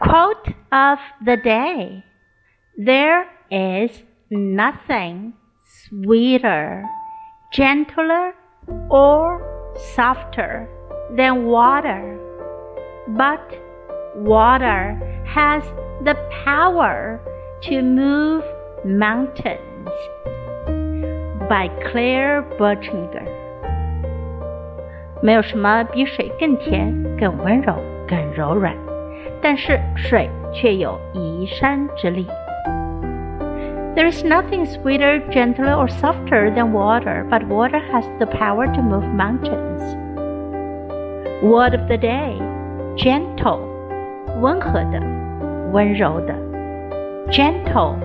Quote of the day There is nothing sweeter, gentler, or softer than water, but water has the power to move mountains. By Claire Bertinger。没有什么比水更甜、更温柔、更柔软。 但是水却有移山之力。There is nothing sweeter, gentler, or softer than water, but water has the power to move mountains. Word of the day: gentle，温和的，温柔的，gentle。